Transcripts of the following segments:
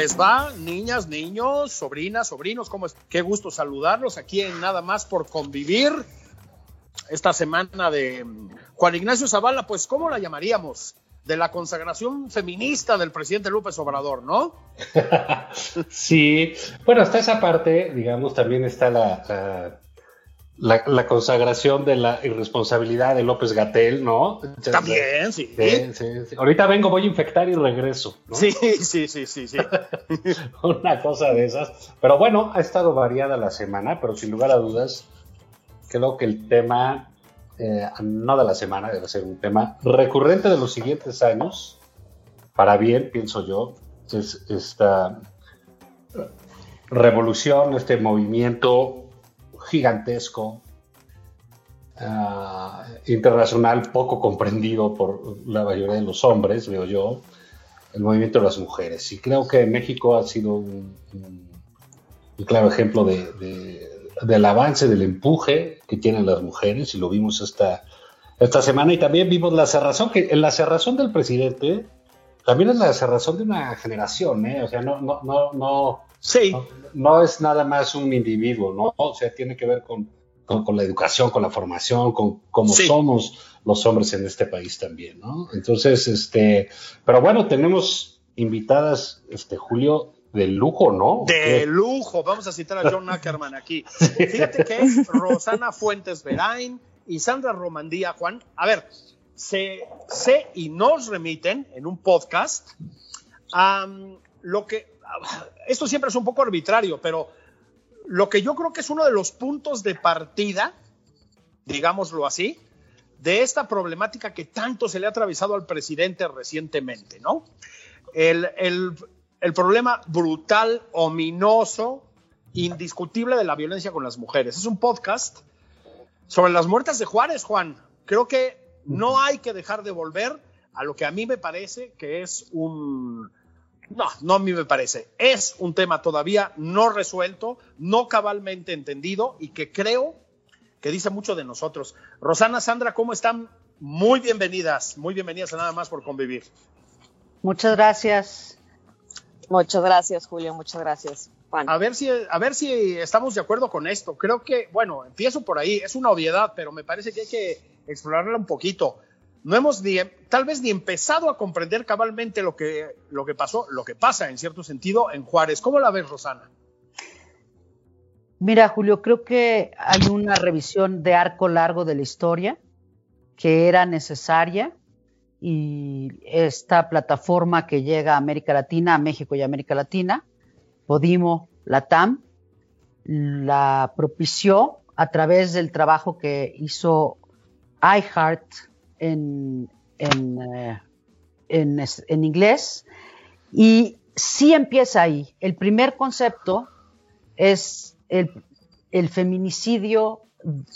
Les va, niñas, niños, sobrinas, sobrinos? ¿Cómo es? Qué gusto saludarlos aquí en Nada más por convivir. Esta semana de mm, Juan Ignacio Zavala, pues, ¿cómo la llamaríamos? De la consagración feminista del presidente López Obrador, ¿no? sí, bueno, hasta esa parte, digamos, también está la, la, la, consagración de la irresponsabilidad de López Gatel, ¿no? También, sí. Sí, sí, sí. Ahorita vengo, voy a infectar y regreso. ¿no? Sí, sí, sí, sí, sí. Una cosa de esas. Pero bueno, ha estado variada la semana, pero sin lugar a dudas, creo que el tema, eh, no de la semana, debe ser un tema recurrente de los siguientes años, para bien, pienso yo, es esta revolución, este movimiento gigantesco, uh, internacional, poco comprendido por la mayoría de los hombres, veo yo, el movimiento de las mujeres. Y creo que México ha sido un, claro ejemplo de, de, del avance, del empuje que tienen las mujeres, y lo vimos esta, esta semana. Y también vimos la cerrazón, que en la cerrazón del presidente también es la cerrazón de una generación, ¿eh? O sea, no, no Sí. No, no, es nada más un individuo, ¿no? O sea, tiene que ver con, con, con la educación, con la formación, con cómo sí. somos los hombres en este país también, ¿no? Entonces, este, pero bueno, tenemos invitadas, este, Julio, de lujo, ¿no? De lujo. Vamos a citar a John Ackerman aquí. Fíjate que es Rosana Fuentes Verain y Sandra Romandía, Juan. A ver, se, se y nos remiten en un podcast um, lo que esto siempre es un poco arbitrario, pero lo que yo creo que es uno de los puntos de partida, digámoslo así, de esta problemática que tanto se le ha atravesado al presidente recientemente, ¿no? El, el, el problema brutal, ominoso, indiscutible de la violencia con las mujeres. Es un podcast sobre las muertes de Juárez, Juan. Creo que no hay que dejar de volver a lo que a mí me parece que es un, no, no a mí me parece. Es un tema todavía no resuelto, no cabalmente entendido y que creo que dice mucho de nosotros. Rosana, Sandra, ¿cómo están? Muy bienvenidas, muy bienvenidas a Nada más por convivir. Muchas gracias. Muchas gracias, Julio, muchas gracias. Juan. A ver si, a ver si estamos de acuerdo con esto. Creo que, bueno, empiezo por ahí, es una obviedad, pero me parece que hay que explorarla un poquito no hemos ni, tal vez ni empezado a comprender cabalmente lo que, lo que pasó, lo que pasa en cierto sentido en Juárez. ¿Cómo la ves, Rosana? Mira, Julio, creo que hay una revisión de arco largo de la historia que era necesaria y esta plataforma que llega a América Latina, a México y América Latina, Podimo, Latam, la propició a través del trabajo que hizo iHeart, en, en, uh, en, en, inglés y sí empieza ahí. El primer concepto es el, el feminicidio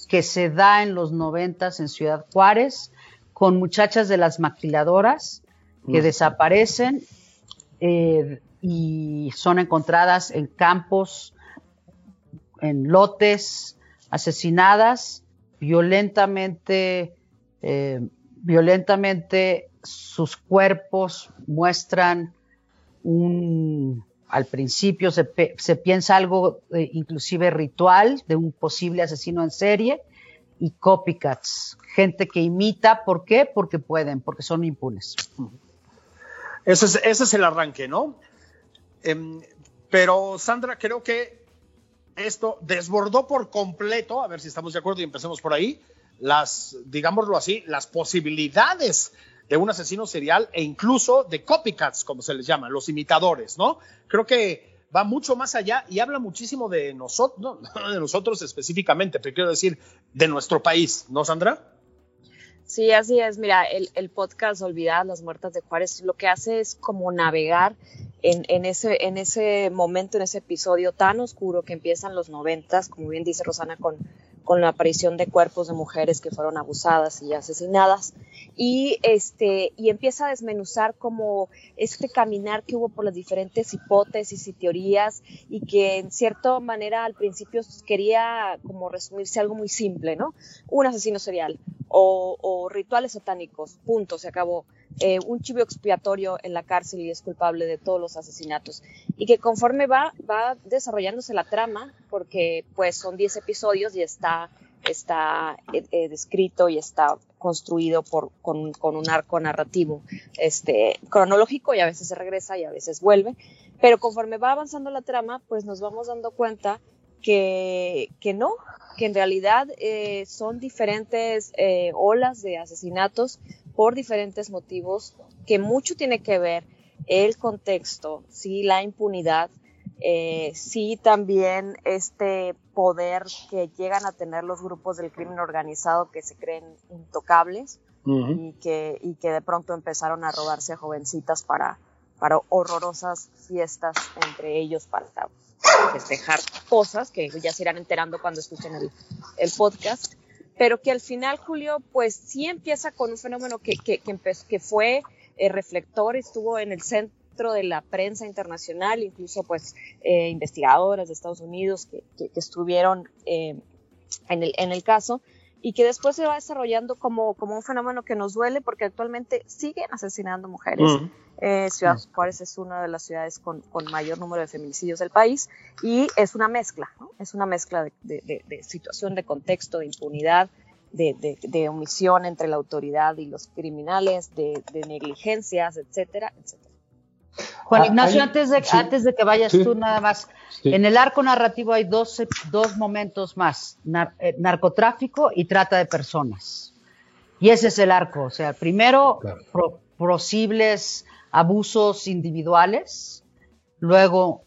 que se da en los noventas en Ciudad Juárez con muchachas de las maquiladoras que mm. desaparecen eh, y son encontradas en campos, en lotes, asesinadas, violentamente eh, violentamente sus cuerpos muestran un Al principio se, piensa algo eh, inclusive ritual de un posible asesino en serie y copycats, gente que imita, ¿por qué? Porque pueden, porque son impunes. Ese es, ese es el arranque, ¿no? Em, pero Sandra, creo que esto desbordó por completo, a ver si estamos de acuerdo y empecemos por ahí, las, digámoslo así, las posibilidades de un asesino serial e incluso de copycats, como se les llama, los imitadores, ¿no? Creo que va mucho más allá y habla muchísimo de nosotros, no de nosotros específicamente, pero quiero decir de nuestro país, ¿no, Sandra? Sí, así es. Mira, el, podcast Olvidar las muertas de Juárez lo que hace es como navegar en, ese, en ese momento, en ese episodio tan oscuro que empiezan los noventas, como bien dice Rosana, con con la aparición de cuerpos de mujeres que fueron abusadas y asesinadas y este y empieza a desmenuzar como este caminar que hubo por las diferentes hipótesis y teorías y que en cierta manera al principio quería como resumirse algo muy simple, ¿no? Un asesino serial o, o rituales satánicos, punto, se acabó. Eh, un chivo expiatorio en la cárcel y es culpable de todos los asesinatos. Y que conforme va, va desarrollándose la trama, porque pues son 10 episodios y está, está eh, eh, descrito y está construido por, con, un arco narrativo este, cronológico y a veces se regresa y a veces vuelve. Pero conforme va avanzando la trama, pues nos vamos dando cuenta que, que no, que en realidad son diferentes olas de asesinatos por diferentes motivos que mucho tiene que ver el contexto, sí, la impunidad, eh, sí también este poder que llegan a tener los grupos del crimen organizado que se creen intocables y, que, y que de pronto empezaron a robarse a jovencitas para, para horrorosas fiestas entre ellos para festejar cosas que ya se irán enterando cuando escuchen el, el podcast pero que al final, Julio, pues sí empieza con un fenómeno que, que, que, fue eh, reflector, estuvo en el centro de la prensa internacional, incluso pues eh, investigadoras de Estados Unidos que, estuvieron eh, en, el, en el caso, y que después se va desarrollando como, como un fenómeno que nos duele porque actualmente siguen asesinando mujeres. Eh, Ciudad Juárez es una de las ciudades con, con, mayor número de feminicidios del país y es una mezcla, ¿no? es una mezcla de, de, de, situación, de contexto, de impunidad, de, omisión entre la autoridad y los criminales, de, negligencias, etcétera, etcétera. Juan ah, Ignacio, antes, de, antes de que vayas tú nada más, en el arco narrativo hay dos, dos momentos más, eh, narcotráfico y trata de personas. Y ese es el arco, o sea, primero posibles abusos individuales, luego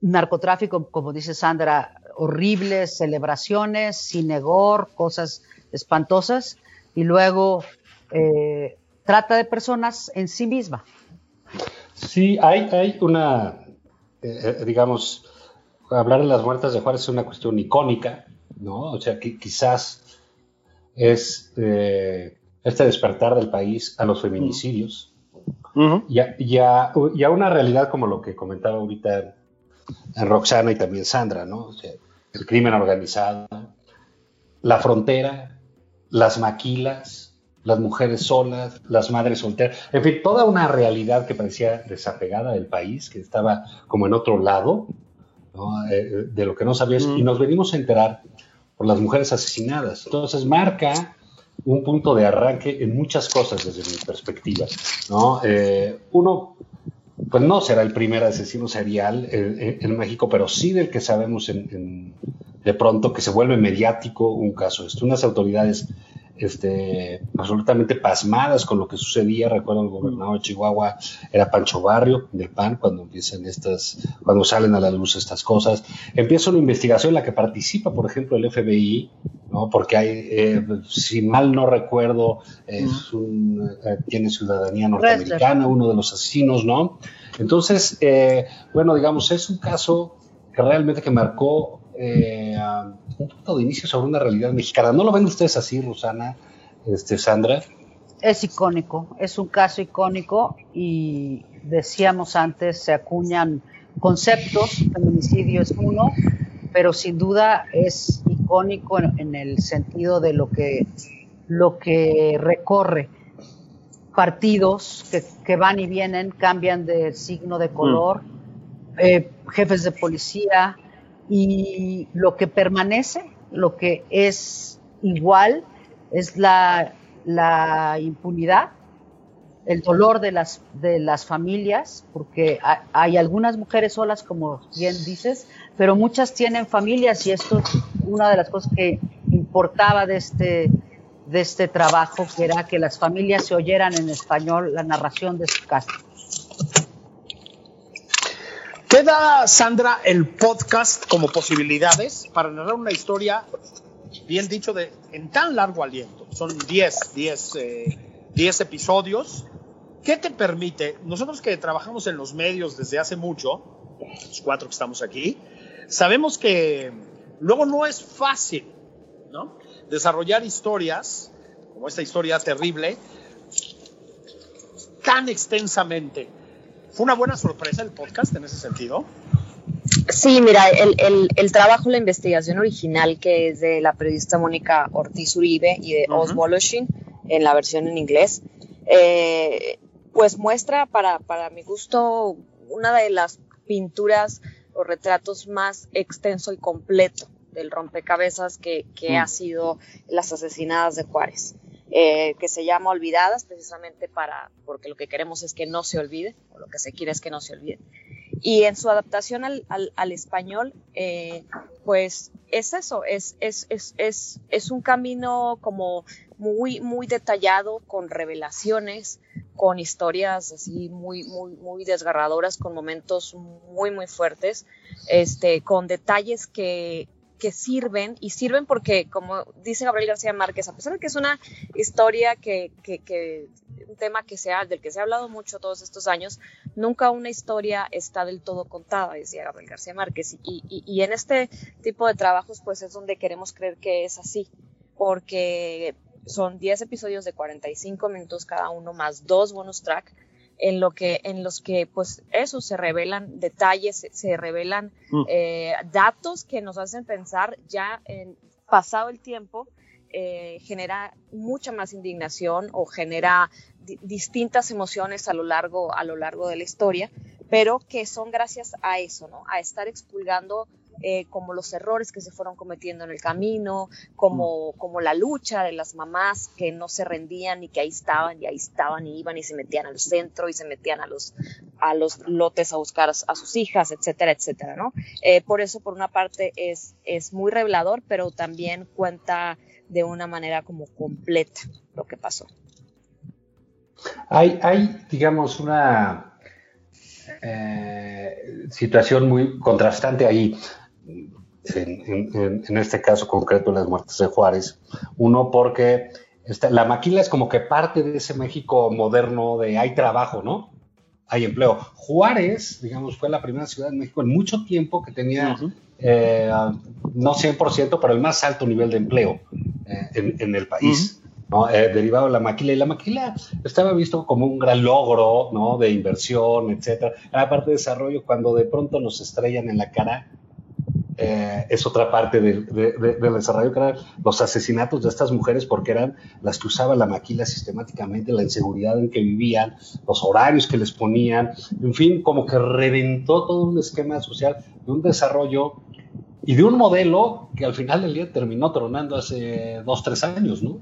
narcotráfico, como dice Sandra, horribles celebraciones, sinegor, cosas espantosas, y luego eh, trata de personas en sí misma. Sí, hay, hay una, eh, eh, digamos, hablar de las muertas de Juárez es una cuestión icónica, ¿no? O sea, que quizás es eh, este despertar del país a los feminicidios y, a, una realidad como lo que comentaba ahorita en Roxana y también Sandra, ¿no? O sea, el crimen organizado, la frontera, las maquilas, las mujeres solas, las madres solteras, en fin, toda una realidad que parecía desapegada del país, que estaba como en otro lado eh, de lo que no sabías, y nos venimos a enterar por las mujeres asesinadas. Entonces marca un punto de arranque en muchas cosas desde mi perspectiva. ¿no? Eh, uno, pues no será el primer asesino serial en, México, pero sí del que sabemos de pronto que se vuelve mediático un caso. Esto, unas autoridades este, absolutamente pasmadas con lo que sucedía. Recuerdo el gobernador de Chihuahua era Pancho Barrio del PAN cuando empiezan estas, cuando salen a la luz estas cosas. Empieza una investigación en la que participa, por ejemplo, el FBI, ¿no? Porque hay, eh, si mal no recuerdo, es un, eh, tiene ciudadanía norteamericana, uno de los asesinos, ¿no? Entonces, eh, bueno, digamos, es un caso que realmente que marcó eh, un punto de inicio sobre una realidad mexicana. ¿No lo ven ustedes así, Rosana, este, Sandra? Es icónico, es un caso icónico y decíamos antes, se acuñan conceptos, feminicidio es uno, pero sin duda es icónico en, el sentido de lo que, lo que recorre partidos que, van y vienen, cambian de signo de color. Mm eh, jefes de policía y lo que permanece, lo que es igual, es la, impunidad, el dolor de las, familias, porque hay, algunas mujeres solas, como bien dices, pero muchas tienen familias y esto es una de las cosas que importaba de este, de este trabajo, que era que las familias se oyeran en español la narración de su casa. Queda, Sandra, el podcast como posibilidades para narrar una historia, bien dicho, en tan largo aliento. Son 10, 10, 10 episodios. ¿Qué te permite? Nosotros que trabajamos en los medios desde hace mucho, los cuatro que estamos aquí, sabemos que luego no es fácil, ¿no? Desarrollar historias, como esta historia terrible, tan extensamente ¿Fue una buena sorpresa el podcast en ese sentido? Sí, mira, el, trabajo, la investigación original que es de la periodista Mónica Ortiz Uribe y de Oz Woloshin en la versión en inglés, eh, pues muestra para, mi gusto una de las pinturas o retratos más extenso y completo del rompecabezas que, que ha mm. sido las asesinadas de Juárez. Eh, que se llama Olvidadas, precisamente para, porque lo que queremos es que no se olvide, o lo que se quiere es que no se olvide. Y en su adaptación al, al, español, eh, pues es eso, es, es, es, es, es un camino como muy, muy detallado, con revelaciones, con historias así muy, muy, muy desgarradoras, con momentos muy, muy fuertes, este, con detalles que, que sirven y sirven porque, como dice Gabriel García Márquez, a pesar de que es una historia que, que, un tema que se del que se ha hablado mucho todos estos años, nunca una historia está del todo contada, decía Gabriel García Márquez. Y, y, en este tipo de trabajos, pues es donde queremos creer que es así, porque son 10 episodios de 45 minutos cada uno, más dos bonus track en lo que en los que pues eso se revelan detalles se, revelan mm. eh, datos que nos hacen pensar ya en pasado el tiempo eh, genera mucha más indignación o genera distintas emociones a lo largo a lo largo de la historia pero que son gracias a eso no a estar expulgando eh, como los errores que se fueron cometiendo en el camino, como, mm. como la lucha de las mamás que no se rendían y que ahí estaban y ahí estaban y iban y se metían al centro y se metían a los, a los lotes a buscar a, sus hijas, etcétera, etcétera, ¿no? Eh, por eso, por una parte, es, es muy revelador, pero también cuenta de una manera como completa lo que pasó. Hay, hay digamos, una eh, situación muy contrastante ahí en, este caso concreto las muertes de Juárez. Uno porque la maquila es como que parte de ese México moderno de hay trabajo, ¿no? Hay empleo. Juárez, digamos, fue la primera ciudad en México en mucho tiempo que tenía, eh, no 100%, pero el más alto nivel de empleo eh, en, el país. Eh, derivado de la maquila. Y la maquila estaba visto como un gran logro, ¿no? De inversión, etcétera. Era parte de desarrollo cuando de pronto nos estrellan en la cara eh, es otra parte del, desarrollo, que eran los asesinatos de estas mujeres porque eran las que usaba la maquila sistemáticamente, la inseguridad en que vivían, los horarios que les ponían, en fin, como que reventó todo un esquema social de un desarrollo y de un modelo que al final del día terminó tronando hace dos, tres años, ¿no?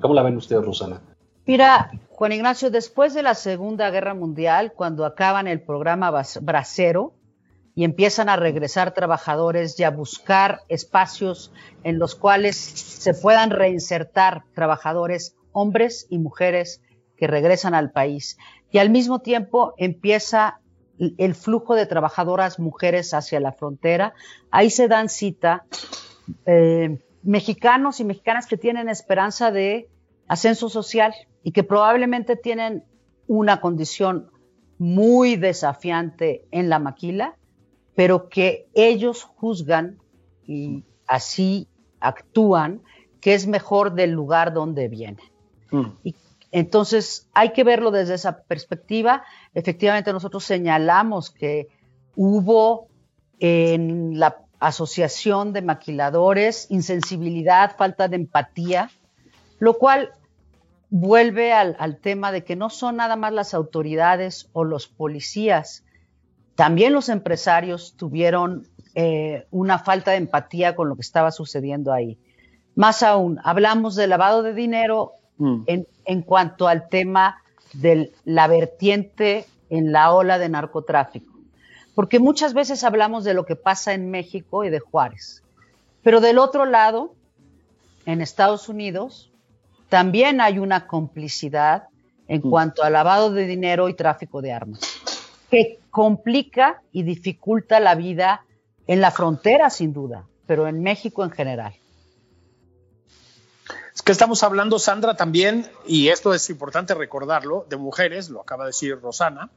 ¿Cómo la ven ustedes, Rosana? Mira, Juan Ignacio, después de la Segunda Guerra Mundial, cuando acaban el programa Bracero, y empiezan a regresar trabajadores y a buscar espacios en los cuales se puedan reinsertar trabajadores, hombres y mujeres que regresan al país. Y al mismo tiempo empieza el flujo de trabajadoras mujeres hacia la frontera. Ahí se dan cita eh, mexicanos y mexicanas que tienen esperanza de ascenso social y que probablemente tienen una condición muy desafiante en la maquila pero que ellos juzgan y así actúan que es mejor del lugar donde vienen. Mm. Y entonces hay que verlo desde esa perspectiva. Efectivamente nosotros señalamos que hubo en la asociación de maquiladores insensibilidad, falta de empatía, lo cual vuelve al, al tema de que no son nada más las autoridades o los policías también los empresarios tuvieron eh, una falta de empatía con lo que estaba sucediendo ahí. Más aún, hablamos de lavado de dinero mm. en, en, cuanto al tema de la vertiente en la ola de narcotráfico. Porque muchas veces hablamos de lo que pasa en México y de Juárez. Pero del otro lado, en Estados Unidos, también hay una complicidad en mm. cuanto al lavado de dinero y tráfico de armas, que complica y dificulta la vida en la frontera, sin duda, pero en México en general. Es que estamos hablando, Sandra, también, y esto es importante recordarlo, de mujeres, lo acaba de decir Rosana,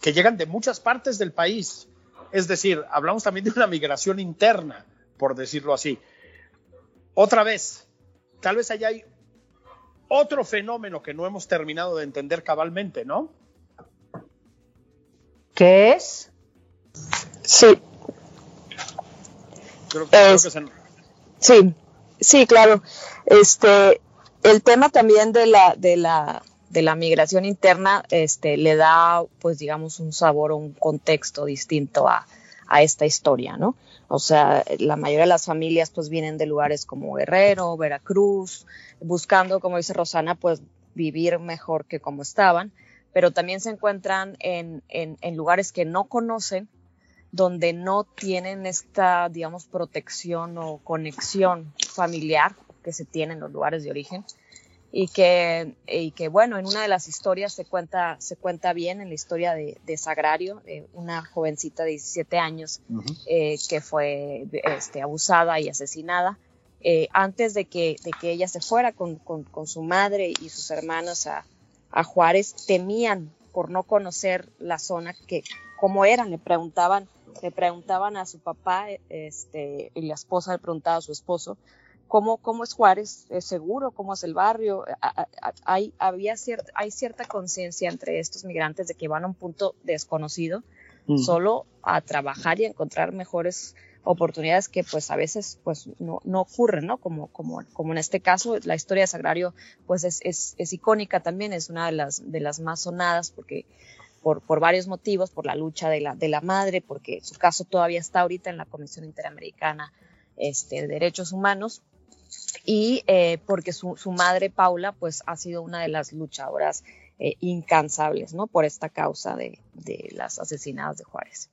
que llegan de muchas partes del país. Es decir, hablamos también de una migración interna, por decirlo así. Otra vez, tal vez allá hay otro fenómeno que no hemos terminado de entender cabalmente, ¿no? ¿Qué es? Sí. Sí, sí, claro. Este, el tema también de la, de la, de la migración interna, este, le da, pues, digamos, un sabor o un contexto distinto a, a esta historia, ¿no? O sea, la mayoría de las familias pues vienen de lugares como Guerrero, Veracruz, buscando, como dice Rosana, pues vivir mejor que como estaban, pero también se encuentran en, en, en lugares que no conocen, donde no tienen esta, digamos, protección o conexión familiar que se tiene en los lugares de origen y que, y que bueno, en una de las historias se cuenta, se cuenta bien, en la historia de, de Sagrario, de una jovencita de 17 años eh, que fue este, abusada y asesinada. Eh, antes de que, de que ella se fuera con, con, con su madre y sus hermanos a, a, Juárez, temían por no conocer la zona, que cómo eran, le preguntaban, le preguntaban a su papá este, y la esposa le preguntaba a su esposo cómo, cómo es Juárez, es seguro, cómo es el barrio. Hay, había cierta, hay cierta conciencia entre estos migrantes de que van a un punto desconocido mm. solo a trabajar y a encontrar mejores oportunidades que pues a veces pues no, no ocurren, ¿no? Como, como, como en este caso, la historia de Sagrario pues es, es, es icónica también, es una de las, de las más sonadas porque por, por, varios motivos, por la lucha de la, de la madre, porque su caso todavía está ahorita en la Comisión Interamericana este, de Derechos Humanos, y eh, porque su, madre Paula pues ha sido una de las luchadoras eh, incansables ¿no? por esta causa de, las asesinadas de Juárez.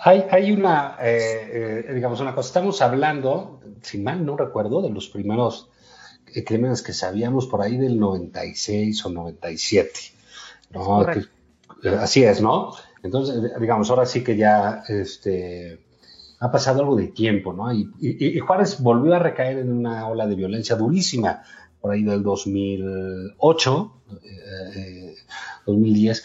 Hay, hay una, eh, digamos, una cosa, estamos hablando, si mal no recuerdo, de los primeros crímenes que sabíamos por ahí del 96 o 97. ¿no? así es, ¿no? Entonces, digamos, ahora sí que ya, este, ha pasado algo de tiempo, ¿no? Y, Juárez volvió a recaer en una ola de violencia durísima por ahí del 2008, 2010.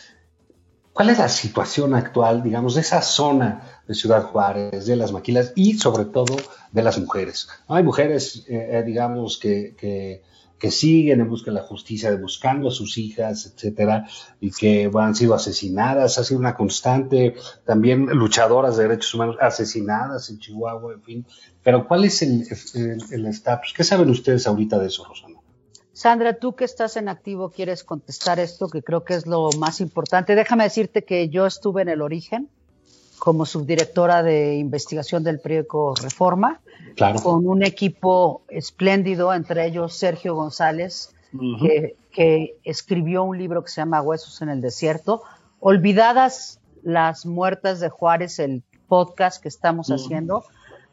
¿Cuál es la situación actual, digamos, de esa zona de Ciudad Juárez, de las maquilas y sobre todo de las mujeres? Hay mujeres, eh, eh, digamos, que siguen en busca de la justicia, de buscando a sus hijas, etcétera, y que han sido asesinadas, ha sido una constante, también luchadoras de derechos humanos asesinadas en Chihuahua, en fin. Pero ¿cuál es el estatus? ¿Qué saben ustedes ahorita de eso, Rosana? Sandra, tú que estás en activo, quieres contestar esto, que creo que es lo más importante. Déjame decirte que yo estuve en el origen como subdirectora de investigación del periódico Reforma, con un equipo espléndido, entre ellos Sergio González, que, escribió un libro que se llama Huesos en el Desierto. Olvidadas las muertas de Juárez, el podcast que estamos haciendo,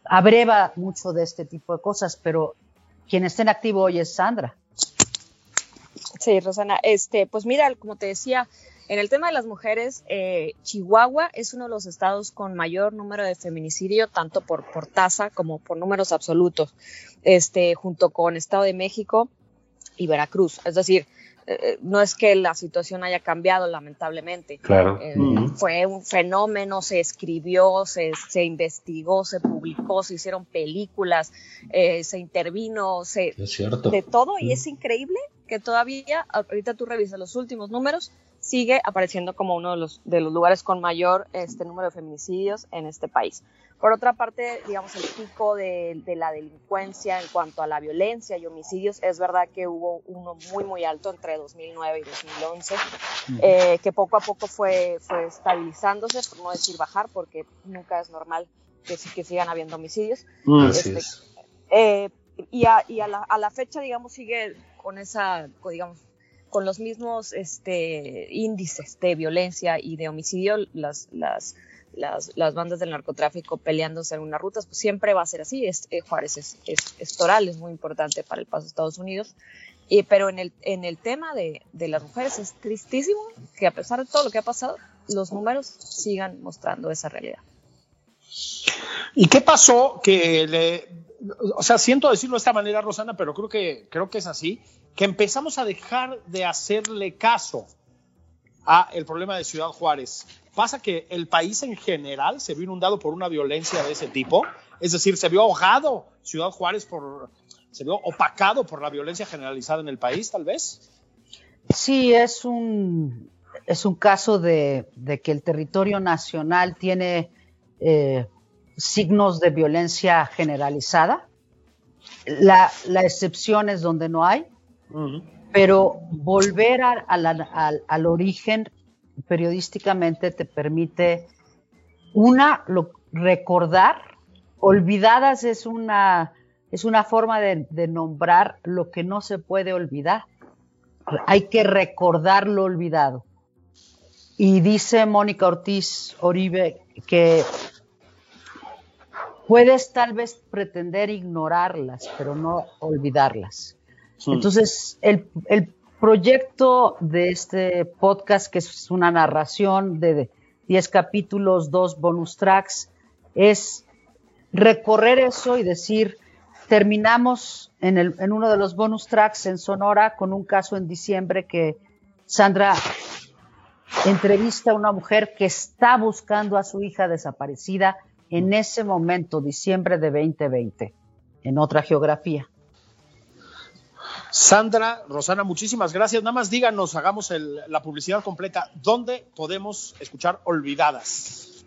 abreva mucho de este tipo de cosas, pero quien está en activo hoy es Sandra. Sí, Rosana, este, pues mira, como te decía, en el tema de las mujeres, eh, Chihuahua es uno de los estados con mayor número de feminicidio, tanto por, por tasa como por números absolutos, este, junto con Estado de México y Veracruz. Es decir, eh, no es que la situación haya cambiado, lamentablemente. Claro. Eh, fue un fenómeno, se escribió, se, se, investigó, se publicó, se hicieron películas, se intervino, se, es cierto. de todo, y es increíble que todavía, ahorita tú revisas los últimos números, sigue apareciendo como uno de los, de los lugares con mayor este, número de feminicidios en este país. Por otra parte, digamos, el pico de, de, la delincuencia en cuanto a la violencia y homicidios, es verdad que hubo uno muy, muy alto entre 2009 y 2011, eh, que poco a poco fue, fue estabilizándose, por no decir bajar, porque nunca es normal que, que sigan habiendo homicidios. Mm, este, eh, y, a, y a, la, a la fecha, digamos, sigue con esa, digamos, con los mismos este, índices de violencia y de homicidio, las, las, las, bandas del narcotráfico peleándose en unas rutas, pues siempre va a ser así. Es, eh, Juárez es, es, es, toral, es muy importante para el paso de Estados Unidos. Y, pero en el, en el tema de, de, las mujeres es tristísimo que a pesar de todo lo que ha pasado, los números sigan mostrando esa realidad. ¿Y qué pasó que le, o sea, siento decirlo de esta manera, Rosana, pero creo que, creo que es así, que empezamos a dejar de hacerle caso a el problema de Ciudad Juárez. Pasa que el país en general se vio inundado por una violencia de ese tipo, es decir, se vio ahogado Ciudad Juárez por, se vio opacado por la violencia generalizada en el país, tal vez. Sí, es un, es un caso de, que el territorio nacional tiene eh, signos de violencia generalizada. La, la, excepción es donde no hay, uh -huh. pero volver a, a la, al, al, origen periodísticamente te permite, una, lo, recordar, olvidadas es una, es una forma de, de nombrar lo que no se puede olvidar. Hay que recordar lo olvidado. Y dice Mónica Ortiz Oribe que puedes tal vez pretender ignorarlas, pero no olvidarlas. Sí. Entonces, el, el, proyecto de este podcast, que es una narración de 10 capítulos, dos bonus tracks, es recorrer eso y decir, terminamos en, el, en uno de los bonus tracks en Sonora con un caso en diciembre que Sandra entrevista a una mujer que está buscando a su hija desaparecida en ese momento, diciembre de 2020, en otra geografía. Sandra, Rosana, muchísimas gracias. Nada más díganos, hagamos el, la publicidad completa. ¿Dónde podemos escuchar Olvidadas?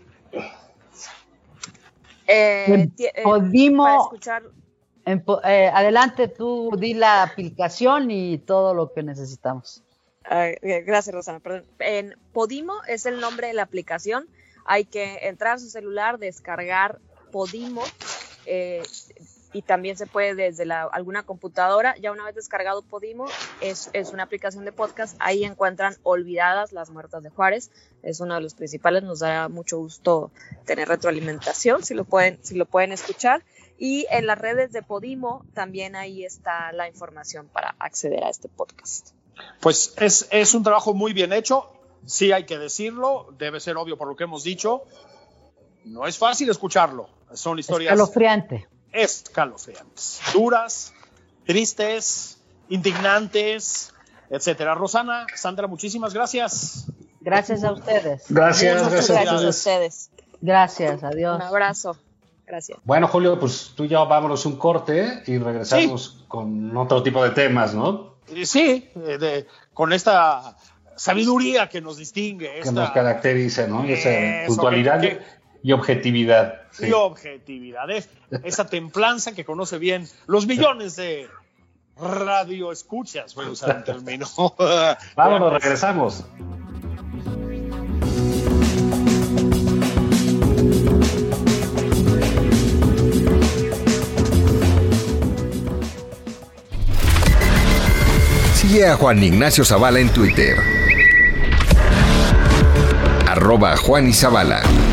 Eh, Podimo, escuchar... en, eh, adelante, tú di la aplicación y todo lo que necesitamos. Uh, gracias, Rosana. Perdón. En Podimo es el nombre de la aplicación. Hay que entrar a su celular, descargar Podimo. Eh, y también se puede desde alguna computadora. Ya una vez descargado Podimo, es, una aplicación de podcast. Ahí encuentran Olvidadas las muertas de Juárez. Es uno de los principales. Nos da mucho gusto tener retroalimentación, si lo pueden, si lo pueden escuchar. Y en las redes de Podimo también ahí está la información para acceder a este podcast. Pues es, es un trabajo muy bien hecho. Sí hay que decirlo. Debe ser obvio por lo que hemos dicho. No es fácil escucharlo. Son historias. Escalofriante escalofriantes, duras, tristes, indignantes, etcétera. Rosana, Sandra, muchísimas gracias. Gracias a ustedes. Gracias, gracias, gracias a ustedes. Gracias, adiós. Un abrazo. Gracias. Bueno, Julio, pues tú ya vámonos un corte y regresamos sí. con otro tipo de temas, ¿no? Sí, de, con esta sabiduría que nos distingue. Que nos caracteriza, ¿no? Y esa puntualidad. Que, y objetividad. Sí. Y objetividad. Es, esa templanza que conoce bien los millones de radio escuchas, voy a usar un término. Vámonos, regresamos. Sigue a Juan Ignacio Zavala en Twitter. Arroba Juan y.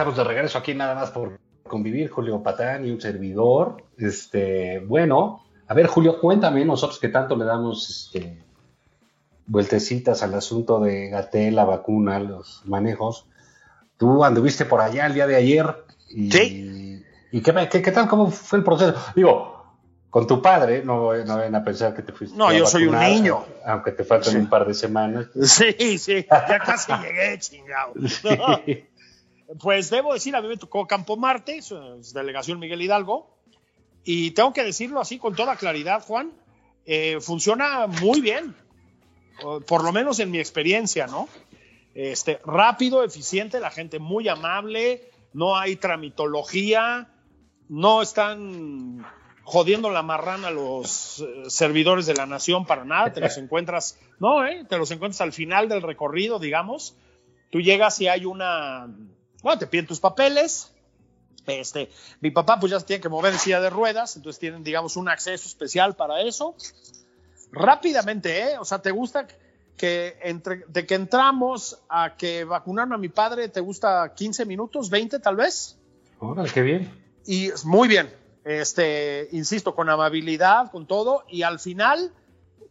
Estamos de regreso aquí nada más por convivir, Julio Patán y un servidor. Este, bueno, a ver, Julio, cuéntame nosotros que tanto le damos este, vueltecitas al asunto de Gatel, la vacuna, los manejos. Tú anduviste por allá el día de ayer y, Sí. ¿y qué, qué- qué tal? ¿Cómo fue el proceso? Digo, con tu padre, no, no vayan a pensar que te fuiste No, a yo soy un niño. Aunque te faltan Sí. un par de semanas. Sí, sí, ya casi llegué, chingado. Pues debo decir, a mí me tocó Campo Marte, es delegación Miguel Hidalgo, y tengo que decirlo así con toda claridad, Juan, eh, funciona muy bien, por lo menos en mi experiencia, ¿no? Este, rápido, eficiente, la gente muy amable, no hay tramitología, no están jodiendo la marrana a los eh, servidores de la nación para nada, te los encuentras, no, ¿eh? te los encuentras al final del recorrido, digamos, tú llegas y hay una, bueno, te piden tus papeles, este, mi papá pues ya se tiene que mover en silla de ruedas, entonces tienen, digamos, un acceso especial para eso. Rápidamente, ¿eh? O sea, ¿te gusta que entre, de que entramos a que vacunaron a mi padre, te gusta 15 minutos, 20 tal vez? Órale, qué bien. Y muy bien, este, insisto, con amabilidad, con todo, y al final,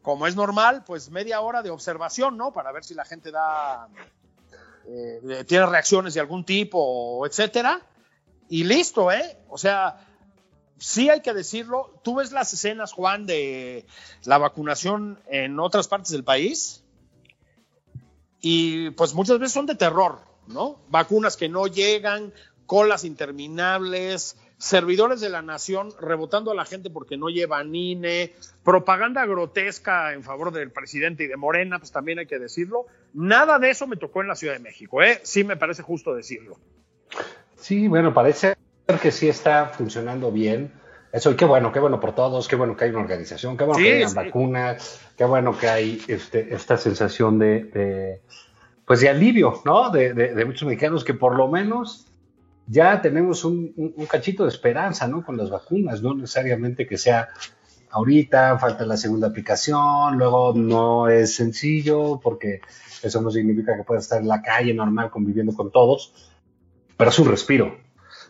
como es normal, pues media hora de observación, ¿no? Para ver si la gente da, eh, tiene reacciones de algún tipo, etcétera. Y listo, ¿eh? O sea, sí hay que decirlo. Tú ves las escenas, Juan, de la vacunación en otras partes del país y pues muchas veces son de terror, ¿no? Vacunas que no llegan, colas interminables, servidores de la nación rebotando a la gente porque no llevan INE, propaganda grotesca en favor del presidente y de Morena, pues también hay que decirlo. Nada de eso me tocó en la Ciudad de México, ¿eh? Sí me parece justo decirlo. Sí, bueno, parece que sí está funcionando bien. Eso, y qué bueno, qué bueno por todos, qué bueno que hay una organización, qué bueno Sí, que hay sí. vacunas, qué bueno que hay este, esta sensación de, de, pues de alivio, ¿no? De, de- de muchos mexicanos que por lo menos ya tenemos un, un- cachito de esperanza, ¿no? Con las vacunas, no necesariamente que sea ahorita, falta la segunda aplicación, luego no es sencillo porque eso no significa que puedas estar en la calle normal conviviendo con todos, pero es un respiro.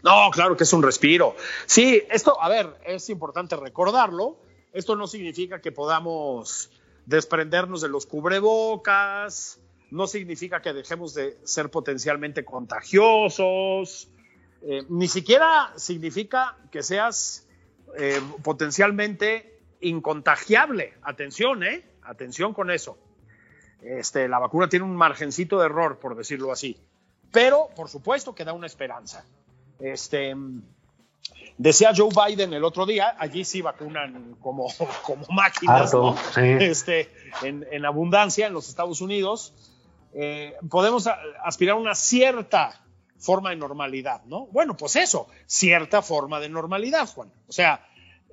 No, claro que es un respiro. Sí, esto, a ver, es importante recordarlo. Esto no significa que podamos desprendernos de los cubrebocas, no significa que dejemos de ser potencialmente contagiosos, eh, ni siquiera significa que seas eh, potencialmente incontagiable. Atención, ¿eh? Atención con eso. Este, la vacuna tiene un margencito de error, por decirlo así. Pero, por supuesto, que da una esperanza. Este, decía Joe Biden el otro día, allí sí vacunan como, como máquinas, Harto, ¿no? sí. este, en, en abundancia en los Estados Unidos. Eh, podemos aspirar a una cierta forma de normalidad, ¿no? Bueno, pues eso, cierta forma de normalidad, Juan. O sea,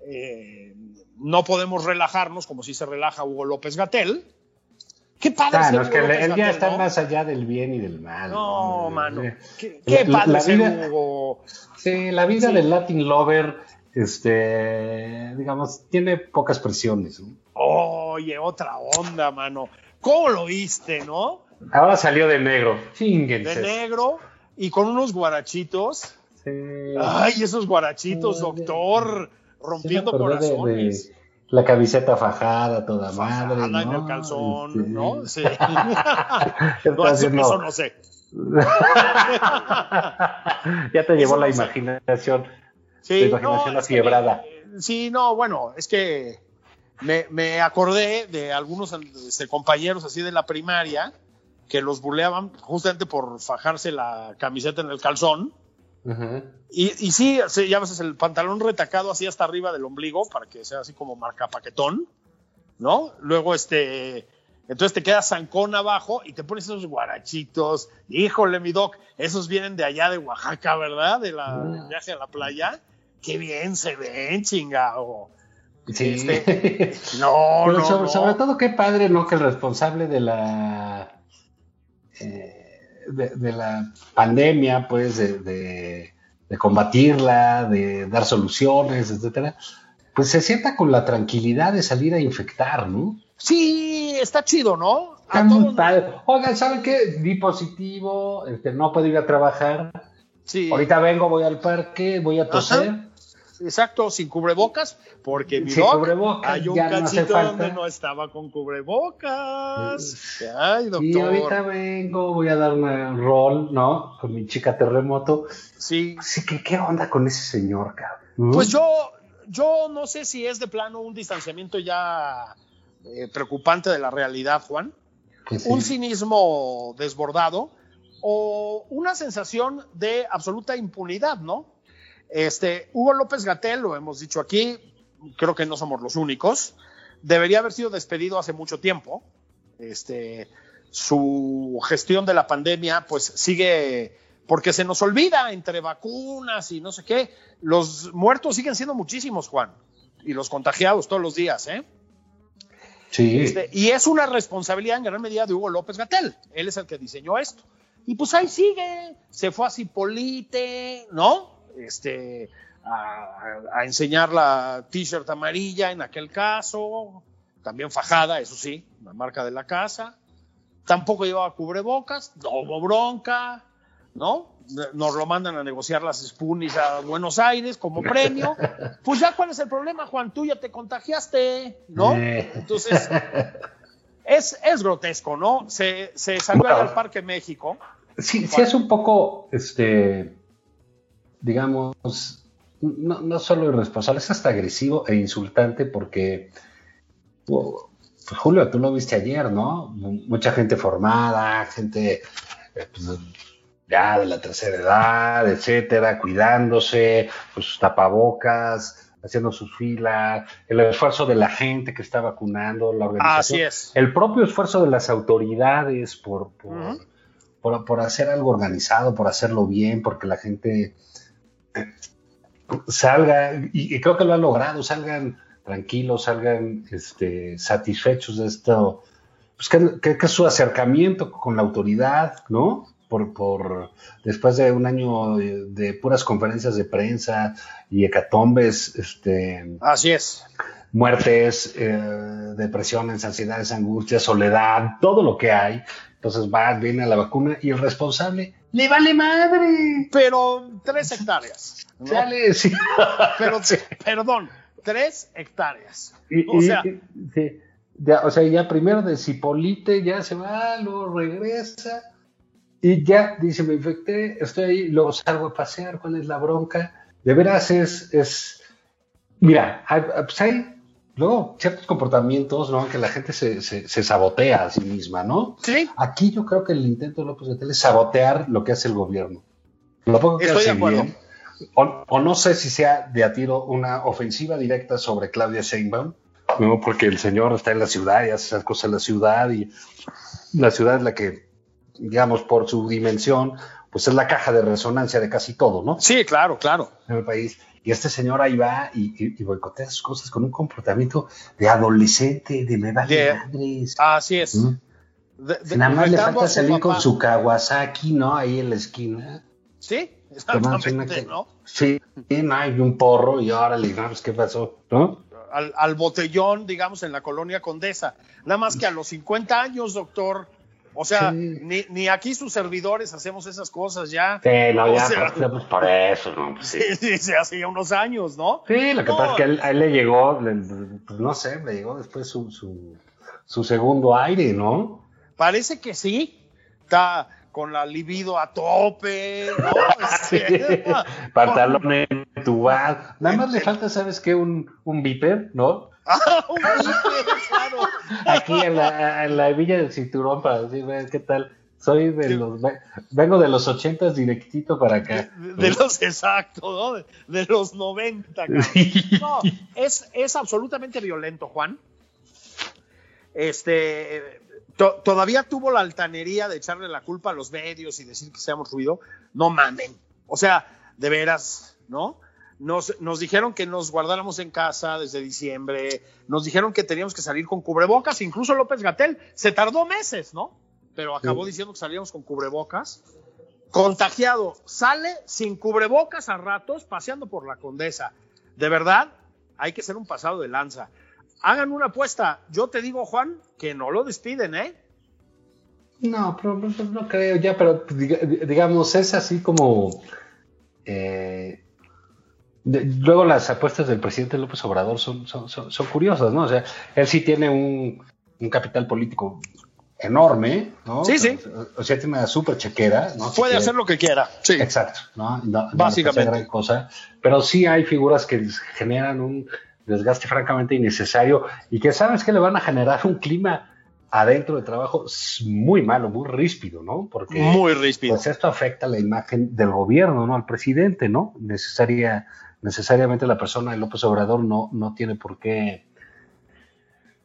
eh, no podemos relajarnos como si se relaja Hugo López Gatel. Qué padre Ah, ser no, es que Hugo día Gatell, está ¿no? más allá del bien y del mal. No, mano. Qué, qué la- padre la vida- Hugo. Sí, la vida Sí. del Latin Lover, este, digamos, tiene pocas presiones. ¿no? Oye, otra onda, mano. ¿Cómo lo viste, no? Ahora salió de negro. De Chinguense. negro y con unos guarachitos. Sí. Ay, esos guarachitos, Sí. doctor. rompiendo acordé de- de corazones. la camiseta fajada, toda madre. Fajada en ¿no? el calzón, ¿no? Sí. Está No, eso, eso no sé. ya te llevó Eso la no imaginación. Sí, Tu imaginación no, que me- sí, no, bueno, es que me, me acordé de algunos este, compañeros así de la primaria que los burleaban justamente por fajarse la camiseta en el calzón. Y, y sí, ya ves, el pantalón retacado así hasta arriba del ombligo para que sea así como marca paquetón, ¿no? Luego, este, entonces te queda zancón abajo y te pones esos guarachitos. Híjole, mi doc, esos vienen de allá de Oaxaca, ¿verdad? De la, del viaje a la playa. Qué bien se ven, chingado. Sí. Este, no, Pero no, sobre, no. sobre todo, qué padre, ¿no? Que el responsable de la de, de la pandemia, pues, de, de- de combatirla, de dar soluciones, etcétera, pues se sienta con la tranquilidad de salir a infectar, ¿no? Sí, está chido, ¿no? Está muy padre. Oigan, ¿saben qué? Di positivo, este, no puedo ir a trabajar. Sí. Ahorita vengo, voy al parque, voy a toser. Ajá. Exacto, sin cubrebocas, porque mi hay un no cachito falta. donde no estaba con cubrebocas. Ay, doctor. Y ahorita vengo, voy a dar una rol, ¿no? Con mi chica terremoto. Sí, que qué onda con ese señor, cabrón. Pues yo, yo no sé si es de plano un distanciamiento ya eh, preocupante de la realidad, Juan, Pues sí. un cinismo desbordado o una sensación de absoluta impunidad, ¿no? Este, Hugo López Gatel, lo hemos dicho aquí, creo que no somos los únicos, debería haber sido despedido hace mucho tiempo. Este, su gestión de la pandemia, pues sigue, porque se nos olvida entre vacunas y no sé qué, los muertos siguen siendo muchísimos, Juan, y los contagiados todos los días, ¿eh? Sí. Este, y es una responsabilidad en gran medida de Hugo López Gatel. Él es el que diseñó esto. Y pues ahí sigue. Se fue a Cipolite, ¿no? Este, a, a enseñar la t-shirt amarilla en aquel caso. También fajada, eso sí, la marca de la casa. Tampoco llevaba cubrebocas. No hubo bronca, ¿no? Nos lo mandan a negociar las Spunis a Buenos Aires como premio. Pues ya, ¿cuál es el problema, Juan? Tú ya te contagiaste, ¿no? Eh. Entonces, es, es grotesco, ¿no? Se, se salió Bueno. al Parque México. Sí, sí es un poco, este, digamos, no, no solo irresponsable, es hasta agresivo e insultante porque, oh, Julio, tú lo viste ayer, ¿no? Mucha gente formada, gente eh, pues, ya de la tercera edad, etcétera, cuidándose, pues sus tapabocas, haciendo sus filas, el esfuerzo de la gente que está vacunando, la organización. Así es. El propio esfuerzo de las autoridades por, por, por, por hacer algo organizado, por hacerlo bien, porque la gente salga, y, y creo que lo han logrado, salgan tranquilos, salgan este, satisfechos de esto, pues que, que- que su acercamiento con la autoridad, ¿no? Por, por después de un año de, de puras conferencias de prensa y hecatombes, este, Así es. muertes, eh, depresiones, ansiedades, angustias, soledad, todo lo que hay. Entonces va, viene a la vacuna y el responsable le vale madre. Pero tres hectáreas. ¿no? Sale, sí. Pero, perdón, tres hectáreas. Y- O y- sea, y- sí. Ya, o sea, ya primero de Cipolite ya se va, luego regresa y ya dice, me infecté, estoy ahí, luego salgo a pasear, ¿cuál es la bronca? De veras es, es, mira, pues hay luego ciertos comportamientos, ¿no? Que la gente se, se, se sabotea a sí misma, ¿no? sí, Aquí yo creo que el intento de López Gatell es sabotear lo que hace el gobierno. Lo poco que Estoy hace de acuerdo. bien, o, o no sé si sea de a tiro una ofensiva directa sobre Claudia Sheinbaum, ¿no? porque el señor está en la ciudad y hace esas cosas en la ciudad y la ciudad es la que, digamos, por su dimensión, pues es la caja de resonancia de casi todo, ¿no? sí, claro, claro. En el país. Y este señor ahí va y, y, y boicotea sus cosas con un comportamiento de adolescente, de me vale madres. Así es. ¿Mm? De- de- Nada más le falta salir con su Kawasaki, ¿no? Ahí en la esquina. Sí, exactamente, ¿no? Sí, no hay un porro y órale, no, pues, ¿qué pasó? ¿No? Al, al botellón, digamos, en la colonia Condesa. Nada más que a los 50 años, doctor, O sea, Sí. ni, ni aquí sus servidores hacemos esas cosas ya. Sí, no, O ya, sea, pues, pues, por eso, ¿no? Pues, sí. Sí, sí, sí, hace ya unos años, ¿no? Sí, lo que No, pasa es que a él, a él le llegó, le- pues no sé, le llegó después su, su, su segundo aire, ¿no? Parece que sí. Está con la libido a tope, ¿no? Este, Pantalón entubado. Nada más le falta, ¿sabes qué? Un, un viper, ¿no? Ah, un bife, claro. Aquí en la, en la hebilla del cinturón para decir, "Ve, ¿qué tal? Soy de los, ve- vengo de los ochentas directito para acá. De, de los exactos, ¿no? De, los 90, cabrón. No, es, es absolutamente violento, Juan. Este, to- todavía tuvo la altanería de echarle la culpa a los medios y decir que seamos ruido. No mamen. O sea, de veras, ¿no? Nos, nos dijeron que nos guardáramos en casa desde diciembre, nos dijeron que teníamos que salir con cubrebocas, incluso López Gatel se tardó meses, ¿no? Pero acabó diciendo que salíamos con cubrebocas. Contagiado, sale sin cubrebocas a ratos paseando por la condesa. De verdad, hay que ser un pasado de lanza. Hagan una apuesta. Yo te digo, Juan, que no lo despiden, ¿eh? No, pero no, no creo ya, pero diga- digamos, es así como... eh, de- luego las apuestas del presidente López Obrador son, son, son, son curiosas, ¿no? O sea, él sí tiene un, un capital político enorme, ¿no? Sí, sí. O, o sea, tiene una súper chequera, ¿no? Si Puede quiere- hacer lo que quiera. Sí. Exacto, ¿no? Básicamente. hace gran cosa, pero sí hay figuras que generan un desgaste francamente innecesario y que sabes que le van a generar un clima adentro de trabajo muy malo, muy ríspido, ¿no? Porque Muy ríspido. pues esto afecta la imagen del gobierno, ¿no? Al presidente, ¿no? Necesaria, necesariamente la persona de López Obrador no, no tiene por qué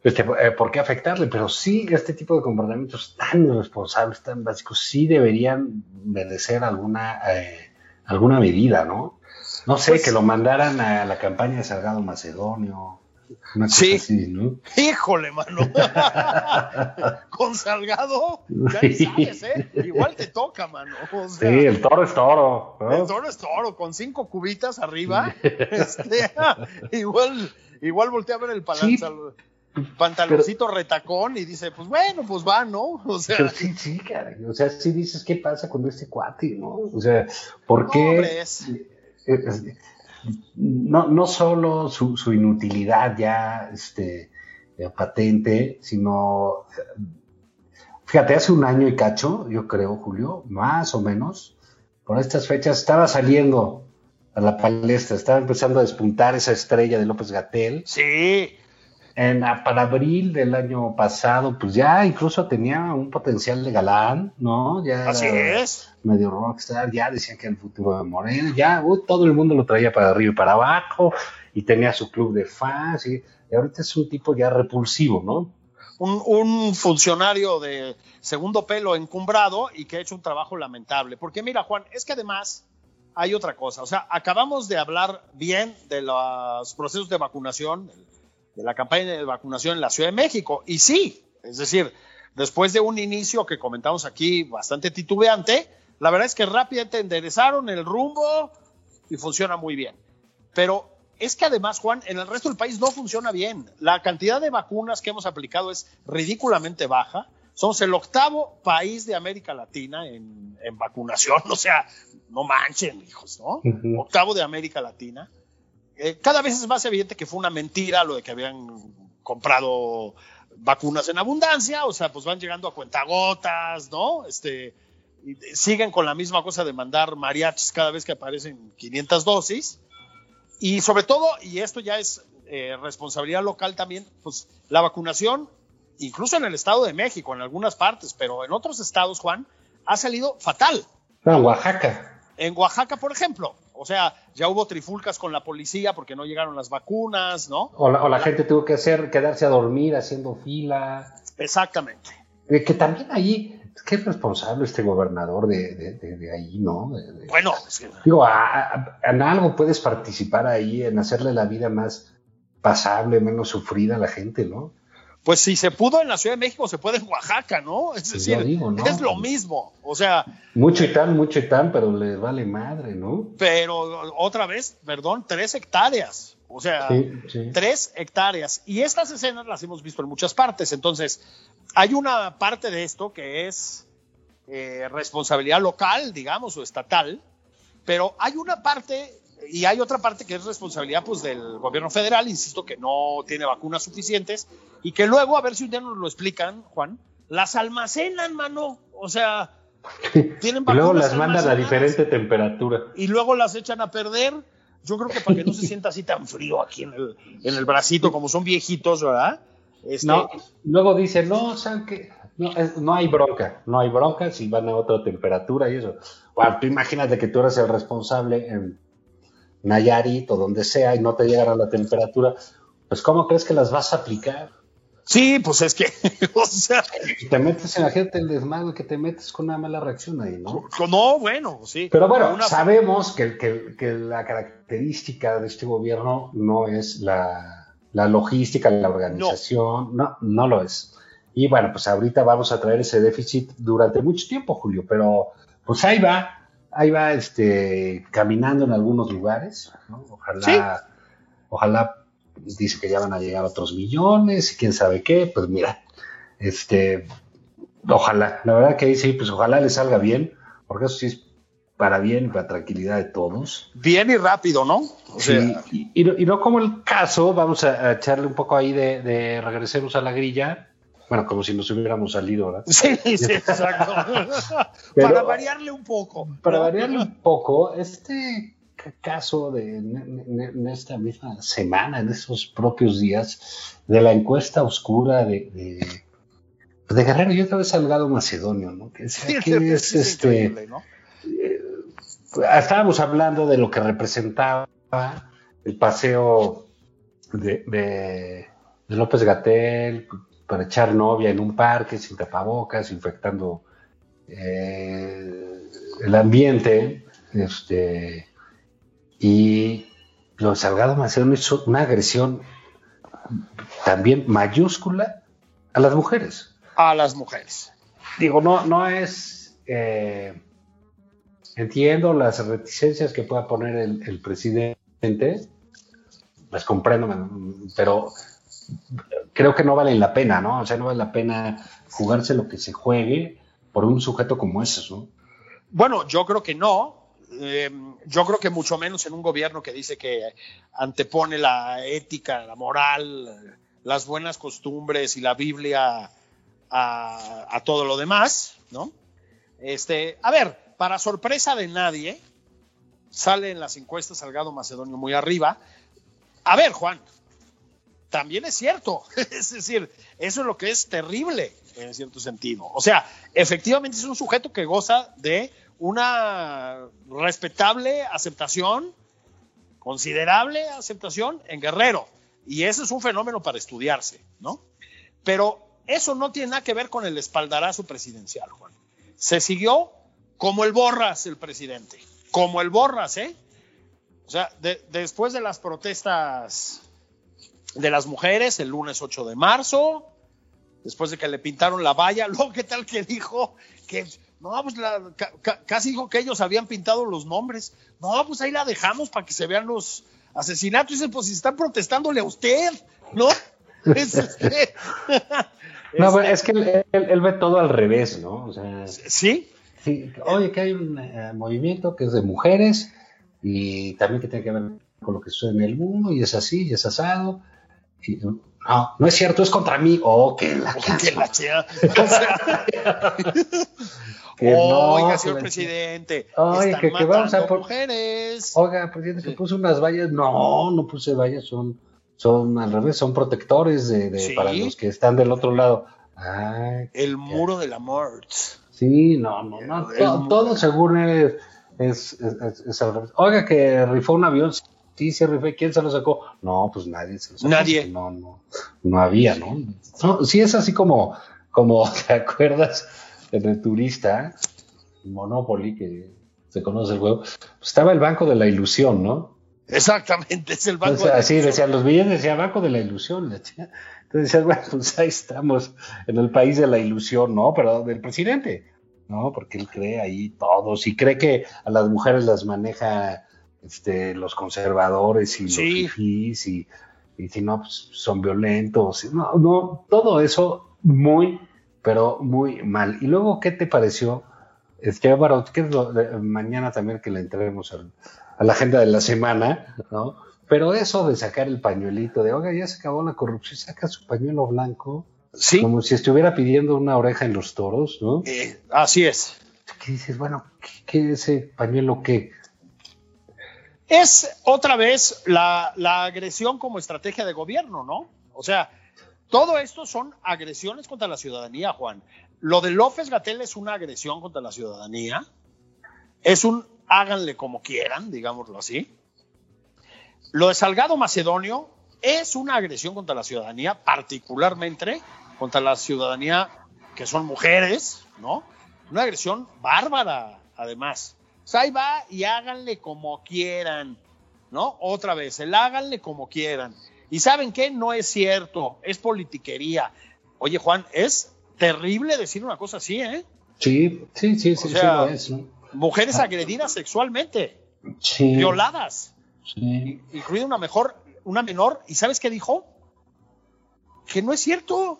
este, eh, por qué afectarle, pero sí este tipo de comportamientos tan irresponsables, tan básicos, sí deberían merecer alguna, eh, alguna medida, ¿no? No sé, Pues- que lo mandaran a la campaña de Salgado Macedonio, una cosa Sí. así, ¿no? Híjole, mano. Con Salgado, ya ni sabes, ¿eh? Igual te toca, mano. O sea, Sí, el toro es toro. ¿no? el toro es toro, con cinco cubitas arriba. este, igual, igual voltea a ver el Sí. palanza- pantaloncito retacón y dice, pues bueno, pues va, ¿no? O sea, Pero sí, sí, caray. O sea, sí dices, ¿qué pasa con este cuate, no? O sea, ¿por qué? hombre, es- es- no, no solo su, inutilidad ya este, eh, patente, sino, eh, fíjate, hace un año y cacho, yo creo, Julio, más o menos, por estas fechas estaba saliendo a la palestra, estaba empezando a despuntar esa estrella de López Gatel. sí, En, para abril del año pasado, pues ya incluso tenía un potencial de galán, ¿no? Ya así es. medio rockstar, ya decían que era el futuro de Morena, ya uh, todo el mundo lo traía para arriba y para abajo, y tenía su club de fans, y, y ahorita es un tipo ya repulsivo, ¿no? Un, un funcionario de segundo pelo encumbrado y que ha hecho un trabajo lamentable. Porque mira, Juan, es que además hay otra cosa. O sea, acabamos de hablar bien de los procesos de vacunación, de la campaña de vacunación en la Ciudad de México. Y sí, es decir, después de un inicio que comentamos aquí bastante titubeante, la verdad es que rápidamente enderezaron el rumbo y funciona muy bien. Pero es que además, Juan, en el resto del país no funciona bien. La cantidad de vacunas que hemos aplicado es ridículamente baja. Somos el octavo país de América Latina en, en vacunación. O sea, no manchen, hijos, ¿no? Octavo de América Latina. Eh, cada vez es más evidente que fue una mentira lo de que habían comprado vacunas en abundancia. O sea, pues van llegando a cuentagotas, ¿no? Este, y siguen con la misma cosa de mandar mariachis cada vez que aparecen 500 dosis. Y sobre todo, y esto ya es eh, responsabilidad local también, pues la vacunación, incluso en el Estado de México, en algunas partes, pero en otros estados, Juan, ha salido fatal. No, en Oaxaca. En Oaxaca, por ejemplo, o sea, ya hubo trifulcas con la policía porque no llegaron las vacunas, ¿no? O la, o la gente tuvo que hacer, quedarse a dormir haciendo fila. Exactamente. Eh, que también ahí, qué responsable este gobernador de, de, de- de ahí, ¿no? Bueno, es que- Digo, a- a- en algo puedes participar ahí, en hacerle la vida más pasable, menos sufrida a la gente, ¿no? Pues si se pudo en la Ciudad de México, se puede en Oaxaca, ¿no? Es Pues decir, yo digo, ¿no? es lo mismo. O sea, Mucho y tan, mucho y tan, pero les vale madre, ¿no? pero otra vez, perdón, tres hectáreas. O sea, Sí, sí. tres hectáreas. Y estas escenas las hemos visto en muchas partes. Entonces, hay una parte de esto que es eh, responsabilidad local, digamos, o estatal, pero hay una parte y hay otra parte que es responsabilidad pues, del gobierno federal, insisto, que no tiene vacunas suficientes y que luego, a ver si un día nos lo explican, Juan, las almacenan, mano. O sea, tienen Y luego vacunas las mandan a diferente temperatura. y luego las echan a perder. Yo creo que para que no se sienta así tan frío aquí en el, en el bracito, como son viejitos, ¿verdad? Este, No, luego dicen, no, ¿saben qué? No, es- no hay bronca, no hay bronca si van a otra temperatura y eso. Bueno, tú imagínate que tú eres el responsable en Nayarit o donde sea y no te llegará la temperatura, pues ¿cómo crees que las vas a aplicar? Sí, pues es que, o sea, Y te metes, imagínate el desmadre que te metes con una mala reacción ahí, ¿no? no, bueno, sí. Pero bueno, Una- sabemos que, que- que la característica de este gobierno no es la, la logística, la organización, no. no, lo es. Y bueno, pues ahorita vamos a traer ese déficit durante mucho tiempo, Julio, pero pues ahí va, ahí va este, caminando en algunos lugares, ¿no? Ojalá, ojalá, dice que ya van a llegar otros millones y quién sabe qué, pues mira, este, ojalá, la verdad que ahí sí, pues ojalá le salga bien, porque eso sí es para bien y para tranquilidad de todos. Bien y rápido, ¿no? O Sí, sea, y, y no, y no como el caso, vamos a, a echarle un poco ahí de, de regresemos a la grilla, bueno, como si nos hubiéramos salido, ¿verdad? sí, sí, exacto. Pero- Para variarle un poco. Para variarle un poco, este ca- caso de en, esta misma semana, en estos propios días, de la encuesta oscura de, de, pues, de Guerrero y otra vez Salgado Macedonio, ¿no? Que, Sí, es, sí, este, ¿no? estábamos hablando de lo que representaba el paseo de, de- de López Gatel para echar novia en un parque sin tapabocas, infectando eh, el ambiente. Este, y lo Salgado Macedonio hizo una agresión también mayúscula a las mujeres A las mujeres. digo, no, no es. eh, entiendo las reticencias que pueda poner el, el presidente, las comprendo, pero creo que no vale la pena, ¿no? O sea, no vale la pena jugarse lo que se juegue por un sujeto como ese, ¿no? Bueno, yo creo que no. Eh, yo creo que mucho menos en un gobierno que dice que antepone la ética, la moral, las buenas costumbres y la Biblia a, a todo lo demás, ¿no? Este, a ver, para sorpresa de nadie, sale en las encuestas Salgado Macedonio muy arriba. A ver, Juan, también es cierto. Es decir, eso es lo que es terrible en cierto sentido. O sea, efectivamente es un sujeto que goza de una respetable aceptación, considerable aceptación en Guerrero. Y ese es un fenómeno para estudiarse, ¿no? Pero eso no tiene nada que ver con el espaldarazo presidencial, Juan. Se siguió como el borras el presidente, como el borras, ¿eh? O sea, de- después de las protestas de las mujeres el lunes 8 de marzo, después de que le pintaron la valla, luego qué tal que dijo que no, pues la- ca- ca- casi dijo que ellos habían pintado los nombres. No, pues ahí la dejamos para que se vean los asesinatos. Dice, pues si están protestándole a usted, ¿no? Es, este, No, bueno, es que él, él- él ve todo al revés, ¿no? O sea, sí, sí, oye, que hay un eh, movimiento que es de mujeres y también que tiene que ver con lo que sucede en el mundo y es así, y es asado. Y, no, no es cierto, es contra mí. Oh, que la que la chea. O sea, Que no, Oiga, señor la- presidente, están que- que vamos a por- mujeres. Oiga, presidente, que puso unas vallas. No, no puse vallas, son, son al revés, son protectores de, de- Sí. para los que están del otro lado. Ay, El muro del amor. sí, no, no, no. El- todo según es, es, es- es al revés. Oiga, que rifó un avión. ¿Quién se lo sacó? No, pues nadie se lo sacó. Nadie. No, no, no había, ¿no? No, sí, es así como, como, ¿te acuerdas? En el turista, Monopoly, que se conoce el juego, pues estaba el Banco de la Ilusión, ¿no? Exactamente, es el banco. Entonces, de- así decían los billetes, decía Banco de la Ilusión. decía. Entonces decías, bueno, pues ahí estamos, en el país de la ilusión, ¿no? Pero del presidente, ¿no? Porque él cree ahí todos y cree que a las mujeres las maneja este, los conservadores y Sí. los fifís y, y si no, pues, son violentos. No, no, todo eso muy, pero muy mal. Y luego, ¿qué te pareció? Álvaro, ¿qué es lo de- mañana también que le entremos al- a la agenda de la semana, ¿no? Pero eso de sacar el pañuelito, de, oiga, ya se acabó la corrupción, saca su pañuelo blanco, Sí, como si estuviera pidiendo una oreja en los toros, ¿no? eh, así es. ¿Qué dices? Bueno, ¿qué, qué ese pañuelo qué? Es otra vez la, agresión como estrategia de gobierno, ¿no? O sea, todo esto son agresiones contra la ciudadanía, Juan. Lo de López Gatel es una agresión contra la ciudadanía. Es un háganle como quieran, digámoslo así. Lo de Salgado Macedonio es una agresión contra la ciudadanía, particularmente contra la ciudadanía que son mujeres, ¿no? Una agresión bárbara, además. Sea, ahí va y háganle como quieran, ¿no? Otra vez, el háganle como quieran. Y ¿saben qué? No es cierto, es politiquería. Oye, Juan, es terrible decir una cosa así, ¿eh? Sí, sí, sí, sí, O sea, sí, lo es, ¿no? Mujeres agredidas sexualmente, Sí, violadas, sí. incluida una mejor, una menor. ¿Y sabes qué dijo? Que no es cierto.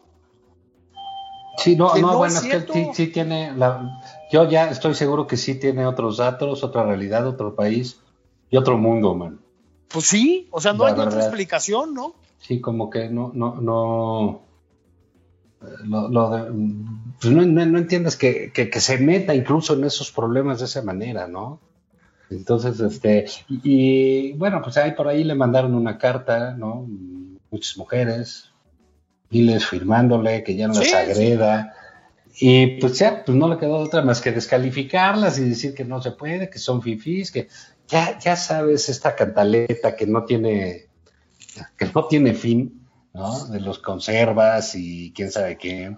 Sí, no, no, no bueno, es es que sí, sí tiene, la, yo ya estoy seguro que sí tiene otros datos, otra realidad, otro país y otro mundo, man. Pues sí, o sea, no La hay otra explicación, ¿no? Sí, como que no, no, no, lo, lo de, pues no, no, no entiendes que, que, que se meta incluso en esos problemas de esa manera, ¿no? Entonces, este, y, y, bueno, pues ahí por ahí le mandaron una carta, ¿no? Muchas mujeres, miles firmándole que ya no las agreda. Y pues ya, pues no le quedó otra más que descalificarlas y decir que no se puede, que son fifís, que ya, ya sabes esta cantaleta que no tiene, que no tiene fin, ¿no? De los conservas y quién sabe qué.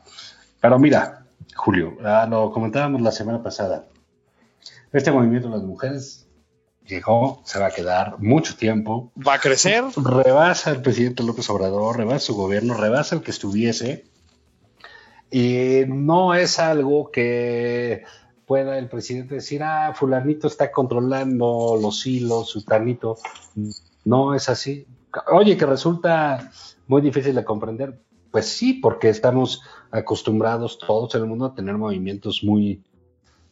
Pero mira, Julio, ah, lo comentábamos la semana pasada. Este movimiento de las mujeres llegó, se va a quedar mucho tiempo, Va a crecer. rebasa al presidente López Obrador, rebasa su gobierno, rebasa el que estuviese. Y no es algo que pueda el presidente decir, ah, fulanito está controlando los hilos, sutanito. No es así. Oye, que resulta muy difícil de comprender. Pues sí, porque estamos acostumbrados todos en el mundo a tener movimientos muy,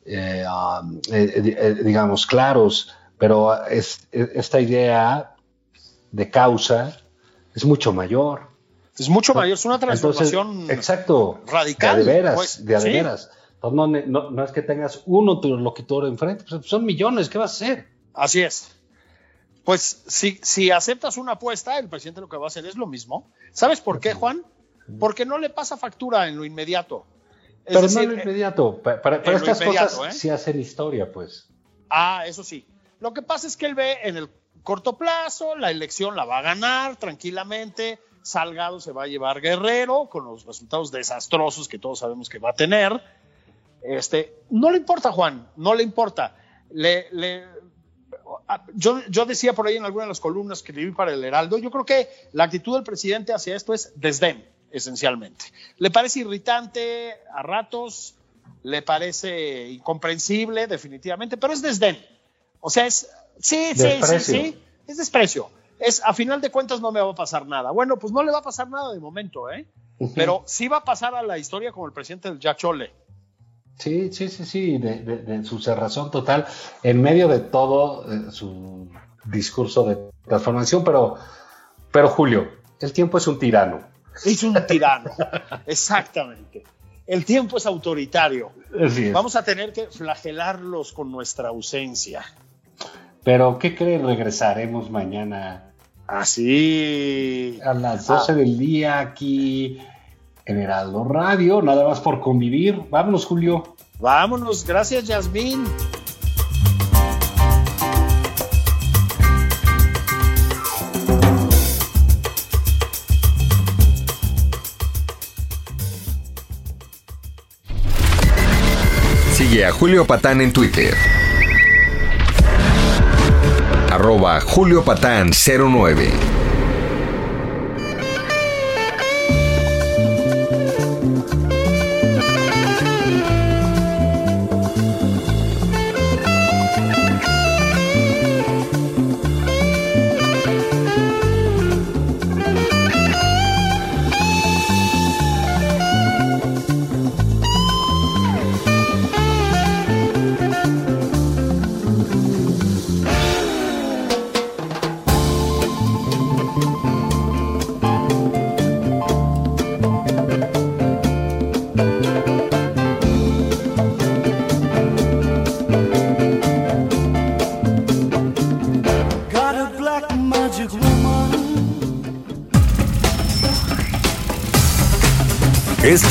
eh, um, eh, eh, eh, digamos, claros, pero es, es- esta idea de causa es mucho mayor. Es mucho mayor, es una Entonces, transformación exacto, radical, De veras, pues, de sí. veras. Entonces, no, ne- no, no es que tengas uno interlocutor enfrente, pues son millones, ¿qué vas a hacer? Así es. Pues si, si aceptas una apuesta, el presidente lo que va a hacer es lo mismo. ¿Sabes por qué, Juan? Porque no le pasa factura en lo inmediato. Es Pero decir, no en lo inmediato. Pa- Para, estas inmediato, cosas ¿eh? sí hacen historia, pues. Ah, eso sí. Lo que pasa es que él ve en el corto plazo, la elección la va a ganar tranquilamente, Salgado se va a llevar Guerrero con los resultados desastrosos que todos sabemos que va a tener. Este, no le importa, Juan, no le importa. Le, yo, yo decía por ahí en alguna de las columnas que escribí para el Heraldo, yo creo que la actitud del presidente hacia esto es desdén, esencialmente. Le parece irritante a ratos, le parece incomprensible, definitivamente, pero es desdén. O sea, es, sí, sí, sí, Desprecio. sí, es desprecio. Es, a final de cuentas no me va a pasar nada. Bueno, pues no le va a pasar nada de momento, ¿eh? Pero sí va a pasar a la historia como el presidente del Jack Chole. Sí, sí, sí, sí, de, de- de su cerrazón total en medio de todo eh, su discurso de transformación, pero, pero Julio, el tiempo es un tirano. Es un tirano. Exactamente. El tiempo es autoritario. Vamos a tener que flagelarlos con nuestra ausencia. Pero, ¿qué creen? Regresaremos mañana Así. a las 12 del día aquí en Heraldo Radio, nada más por convivir. Vámonos, Julio. Vámonos. Gracias, Yasmín. Sigue a Julio Patán en Twitter arroba juliopatán09.